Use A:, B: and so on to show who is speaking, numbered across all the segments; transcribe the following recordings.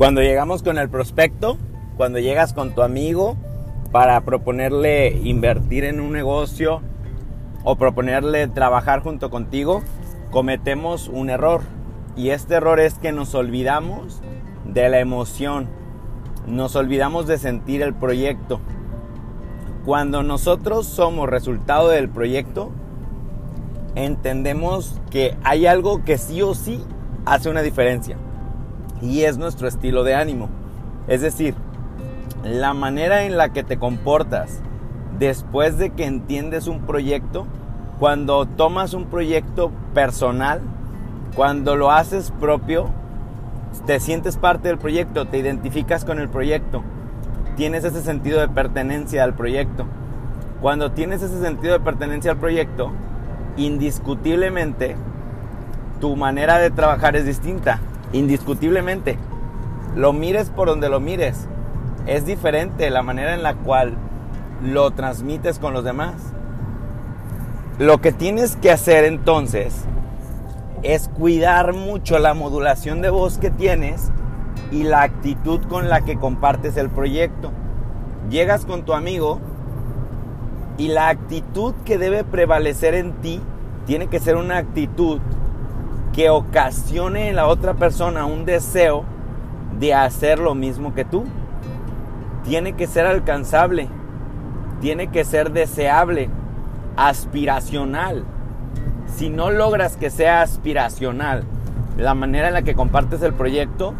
A: Cuando llegamos con el prospecto, cuando llegas con tu amigo para proponerle invertir en un negocio o proponerle trabajar junto contigo, cometemos un error. Y este error es que nos olvidamos de la emoción, nos olvidamos de sentir el proyecto. Cuando nosotros somos resultado del proyecto, entendemos que hay algo que sí o sí hace una diferencia. Y es nuestro estilo de ánimo. Es decir, la manera en la que te comportas después de que entiendes un proyecto, cuando tomas un proyecto personal, cuando lo haces propio, te sientes parte del proyecto, te identificas con el proyecto, tienes ese sentido de pertenencia al proyecto. Cuando tienes ese sentido de pertenencia al proyecto, indiscutiblemente tu manera de trabajar es distinta, indiscutiblemente. Lo mires por donde lo mires, es diferente la manera en la cual lo transmites con los demás. Lo que tienes que hacer entonces es cuidar mucho la modulación de voz que tienes y la actitud con la que compartes el proyecto. Llegas con tu amigo y la actitud que debe prevalecer en ti tiene que ser una actitud que ocasione en la otra persona un deseo de hacer lo mismo que tú. Tiene que ser alcanzable, tiene que ser deseable, aspiracional si no logras que sea aspiracional la manera en la que compartes el proyecto,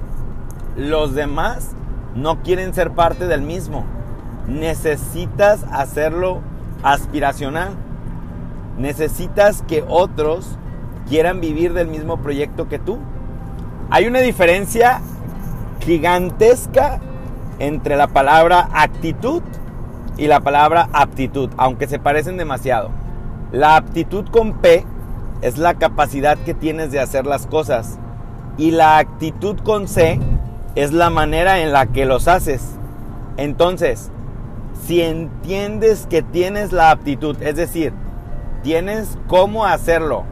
A: los demás no quieren ser parte del mismo. Necesitas hacerlo aspiracional. Necesitas que otros quieran vivir del mismo proyecto que tú. Hay una diferencia gigantesca entre la palabra actitud y la palabra aptitud, aunque se parecen demasiado. La aptitud con P es la capacidad que tienes de hacer las cosas. Y la actitud con C es la manera en la que los haces. Entonces, si entiendes que tienes la aptitud, es decir, tienes cómo hacerlo,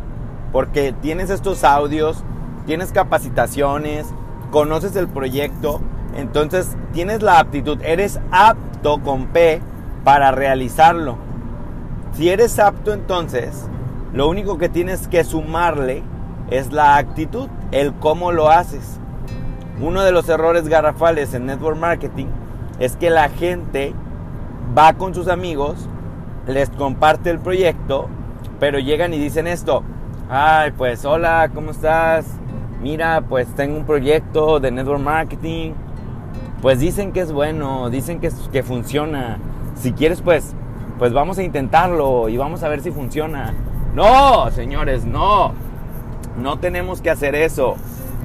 A: porque tienes estos audios, tienes capacitaciones, conoces el proyecto, entonces tienes la aptitud, eres apto con P para realizarlo. Si eres apto entonces, lo único que tienes que sumarle es la actitud, el cómo lo haces. Uno de los errores garrafales en network marketing es que la gente va con sus amigos, les comparte el proyecto, pero llegan y dicen esto, ay, pues hola, ¿cómo estás? Mira, pues tengo un proyecto de network marketing. Pues dicen que es bueno, dicen que, que funciona. Si quieres, pues, pues vamos a intentarlo y vamos a ver si funciona. No, señores, no. No tenemos que hacer eso.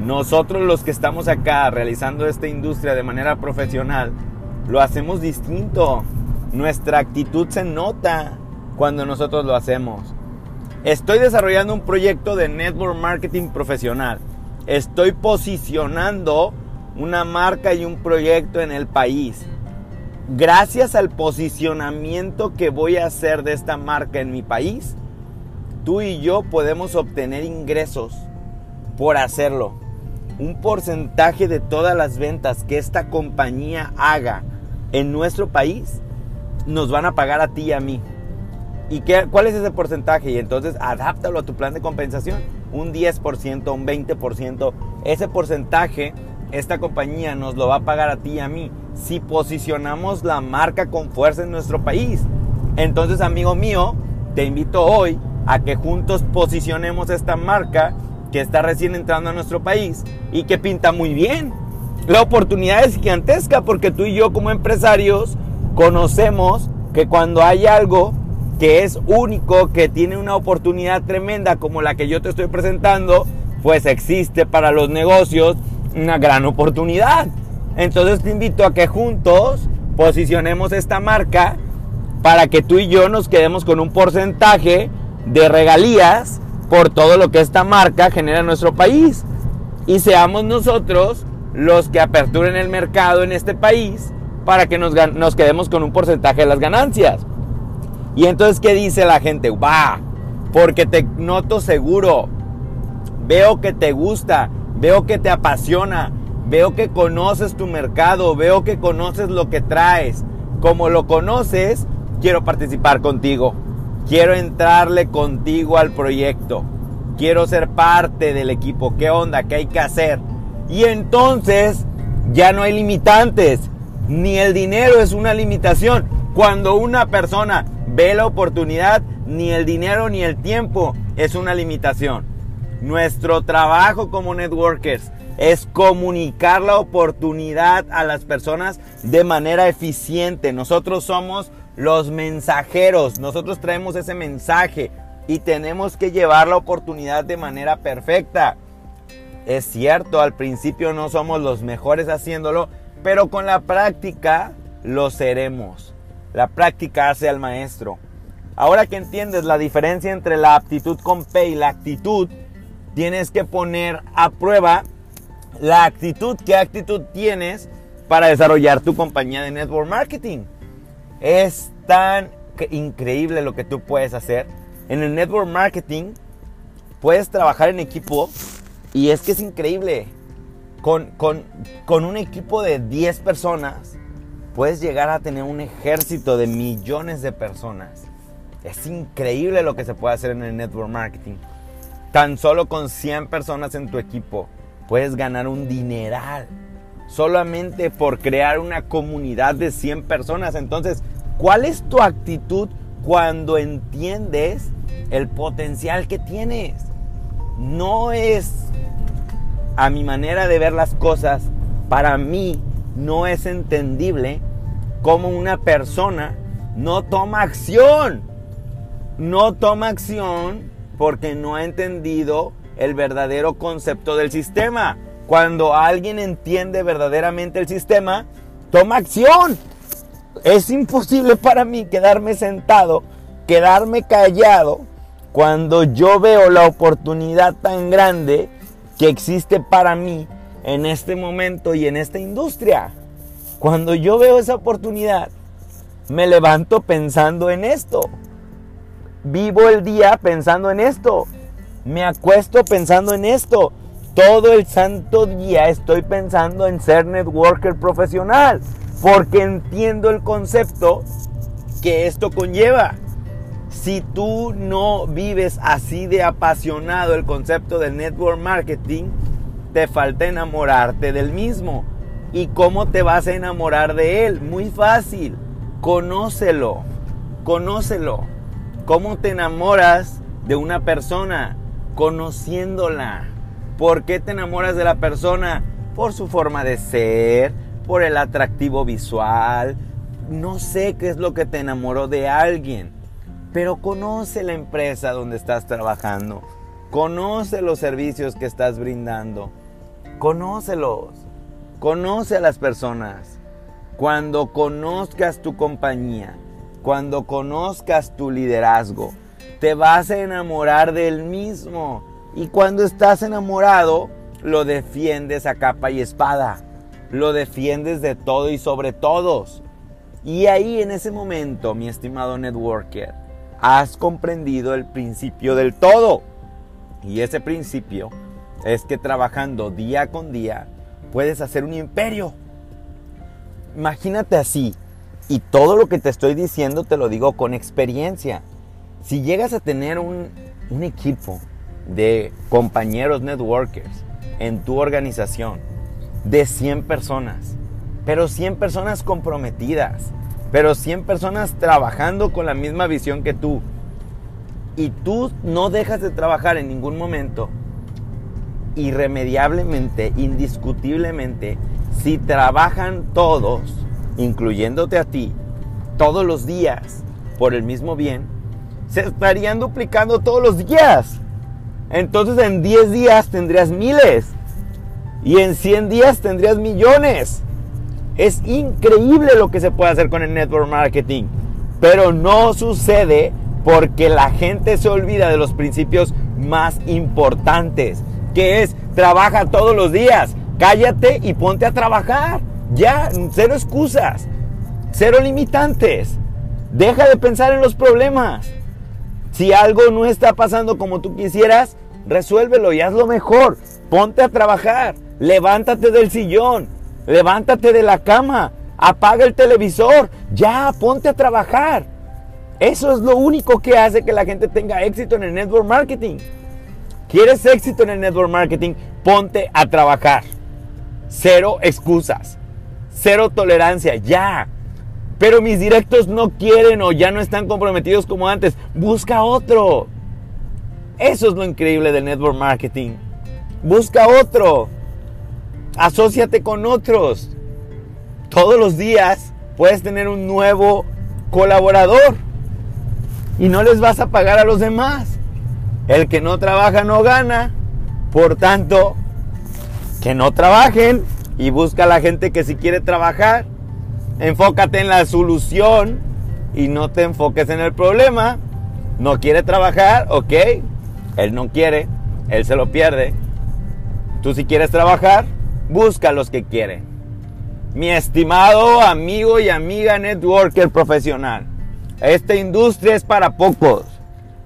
A: Nosotros los que estamos acá realizando esta industria de manera profesional, lo hacemos distinto. Nuestra actitud se nota cuando nosotros lo hacemos. Estoy desarrollando un proyecto de network marketing profesional. Estoy posicionando una marca y un proyecto en el país. Gracias al posicionamiento que voy a hacer de esta marca en mi país, tú y yo podemos obtener ingresos por hacerlo. Un porcentaje de todas las ventas que esta compañía haga en nuestro país nos van a pagar a ti y a mí. ¿Y qué, cuál es ese porcentaje? Y entonces adáptalo a tu plan de compensación. Un 10%, un 20%. Ese porcentaje esta compañía nos lo va a pagar a ti y a mí si posicionamos la marca con fuerza en nuestro país. Entonces, amigo mío, te invito hoy a que juntos posicionemos esta marca que está recién entrando a nuestro país y que pinta muy bien. La oportunidad es gigantesca porque tú y yo como empresarios conocemos que cuando hay algo que es único, que tiene una oportunidad tremenda como la que yo te estoy presentando, pues existe para los negocios una gran oportunidad. Entonces te invito a que juntos posicionemos esta marca para que tú y yo nos quedemos con un porcentaje de regalías por todo lo que esta marca genera en nuestro país. Y seamos nosotros los que aperturen el mercado en este país para que nos, nos quedemos con un porcentaje de las ganancias. Y entonces, ¿qué dice la gente? Va, porque te noto seguro, veo que te gusta, veo que te apasiona, Veo que conoces tu mercado, veo que conoces lo que traes. Como lo conoces, quiero participar contigo. Quiero entrarle contigo al proyecto. Quiero ser parte del equipo. ¿Qué onda? ¿Qué hay que hacer? Y entonces ya no hay limitantes. Ni el dinero es una limitación. Cuando una persona ve la oportunidad, ni el dinero ni el tiempo es una limitación. Nuestro trabajo como networkers es comunicar la oportunidad a las personas de manera eficiente. Nosotros somos los mensajeros, nosotros traemos ese mensaje y tenemos que llevar la oportunidad de manera perfecta. Es cierto, al principio no somos los mejores haciéndolo, pero con la práctica lo seremos. La práctica hace al maestro. Ahora que entiendes la diferencia entre la aptitud con P y la actitud, tienes que poner a prueba la actitud, qué actitud tienes para desarrollar tu compañía de network marketing. Es tan increíble lo que tú puedes hacer. En el network marketing puedes trabajar en equipo y es que es increíble. Con, con, con un equipo de 10 personas puedes llegar a tener un ejército de millones de personas. Es increíble lo que se puede hacer en el network marketing. Tan solo con 100 personas en tu equipo puedes ganar un dineral. Solamente por crear una comunidad de 100 personas. Entonces, ¿cuál es tu actitud cuando entiendes el potencial que tienes? No es, a mi manera de ver las cosas, para mí no es entendible cómo una persona no toma acción no toma acción porque no ha entendido el verdadero concepto del sistema. Cuando alguien entiende verdaderamente el sistema, toma acción. Es imposible para mí quedarme sentado, quedarme callado, cuando yo veo la oportunidad tan grande que existe para mí en este momento y en esta industria. Cuando yo veo esa oportunidad, me levanto pensando en esto vivo el día pensando en esto. Me acuesto pensando en esto. Todo el santo día estoy pensando en ser networker profesional. Porque entiendo el concepto que esto conlleva. Si tú no vives así de apasionado el concepto del network marketing, te falta enamorarte del mismo. ¿Y cómo te vas a enamorar de él? Muy fácil. Conócelo. Conócelo. ¿Cómo te enamoras de una persona? Conociéndola. ¿Por qué te enamoras de la persona? Por su forma de ser, por el atractivo visual. No sé qué es lo que te enamoró de alguien, pero conoce la empresa donde estás trabajando. Conoce los servicios que estás brindando. Conócelos. Conoce a las personas. Cuando conozcas tu compañía, cuando conozcas tu liderazgo, te vas a enamorar del mismo. Y cuando estás enamorado, lo defiendes a capa y espada. Lo defiendes de todo y sobre todos. Y ahí en ese momento, mi estimado networker, has comprendido el principio del todo. Y ese principio es que trabajando día con día puedes hacer un imperio. Imagínate así, y todo lo que te estoy diciendo te lo digo con experiencia. Si llegas a tener un, equipo de compañeros networkers en tu organización de 100 personas, pero 100 personas comprometidas, pero 100 personas trabajando con la misma visión que tú, y tú no dejas de trabajar en ningún momento, irremediablemente, indiscutiblemente, si trabajan todos, incluyéndote a ti, todos los días por el mismo bien, se estarían duplicando todos los días. Entonces en 10 días tendrías miles y en 100 días tendrías millones. Es increíble lo que se puede hacer con el network marketing, pero no sucede porque la gente se olvida de los principios más importantes, que es trabaja todos los días, cállate y ponte a trabajar. Ya, cero excusas, cero limitantes. Deja de pensar en los problemas. Si algo no está pasando como tú quisieras, resuélvelo y hazlo mejor. ponte a trabajar, levántate del sillón, levántate de la cama, apaga el televisor, ya, ponte a trabajar. Eso es lo único que hace que la gente tenga éxito en el network marketing. ¿Quieres éxito en el network marketing? Ponte a trabajar. Cero excusas. Cero tolerancia. Ya. Pero mis directos no quieren o ya no están comprometidos como antes. Busca otro. Eso es lo increíble del network marketing. Busca otro. Asociate con otros. Todos los días puedes tener un nuevo colaborador y no les vas a pagar a los demás. El que no trabaja no gana. Por tanto, que no trabajen y busca a la gente que si quiere trabajar. Enfócate en la solución y no te enfoques en el problema. No quiere trabajar, ok. Él no quiere, él se lo pierde. Tú si quieres trabajar, busca a los que quieren. Mi estimado amigo y amiga networker profesional. Esta industria es para pocos.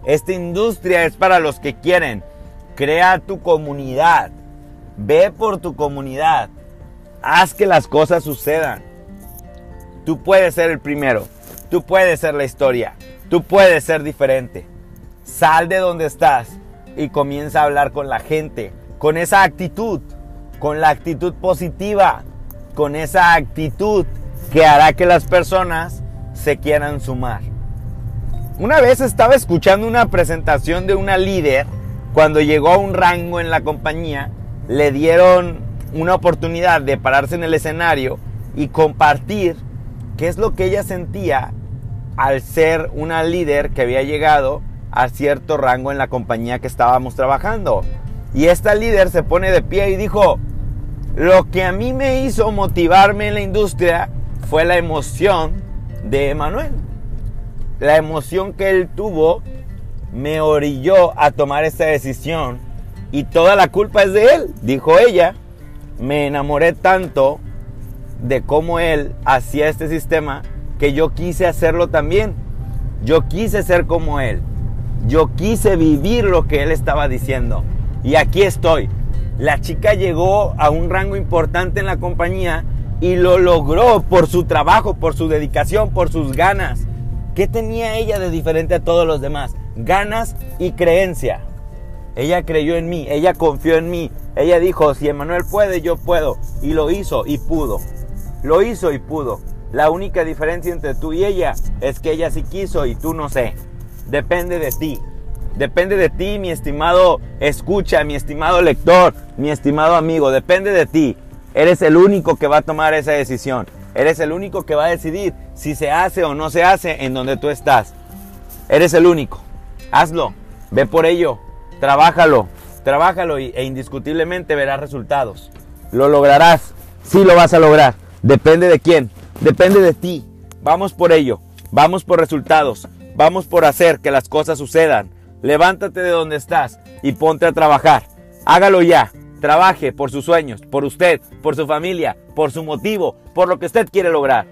A: Esta industria es para los que quieren. Crea tu comunidad. Ve por tu comunidad. Haz que las cosas sucedan. Tú puedes ser el primero. Tú puedes ser la historia. Tú puedes ser diferente. Sal de donde estás y comienza a hablar con la gente. Con esa actitud. Con la actitud positiva. Con esa actitud que hará que las personas se quieran sumar. Una vez estaba escuchando una presentación de una líder cuando llegó a un rango en la compañía, le dieron una oportunidad de pararse en el escenario y compartir qué es lo que ella sentía al ser una líder que había llegado a cierto rango en la compañía que estábamos trabajando. Y esta líder se pone de pie y dijo, lo que a mí me hizo motivarme en la industria fue la emoción de Emanuel. La emoción que él tuvo me orilló a tomar esta decisión y toda la culpa es de él, dijo ella. Me enamoré tanto de cómo él hacía este sistema que yo quise hacerlo también. Yo quise ser como él. Yo quise vivir lo que él estaba diciendo. Y aquí estoy. La chica llegó a un rango importante en la compañía y lo logró por su trabajo, por su dedicación, por sus ganas. ¿Qué tenía ella de diferente a todos los demás? Ganas y creencia. Ella creyó en mí, ella confió en mí. Ella dijo, si Emanuel puede, yo puedo. Y lo hizo y pudo. Lo hizo y pudo. La única diferencia entre tú y ella es que ella sí quiso y tú no sé. Depende de ti. Depende de ti, mi estimado escucha, mi estimado lector, mi estimado amigo. Depende de ti. Eres el único que va a tomar esa decisión. Eres el único que va a decidir si se hace o no se hace en donde tú estás. Eres el único. Hazlo. Ve por ello. Trabájalo. Trabájalo e indiscutiblemente verás resultados. Lo lograrás. Sí lo vas a lograr. Depende de quién. Depende de ti. Vamos por ello. Vamos por resultados. Vamos por hacer que las cosas sucedan. Levántate de donde estás y ponte a trabajar. Hágalo ya. Trabaje por sus sueños, por usted, por su familia, por su motivo, por lo que usted quiere lograr.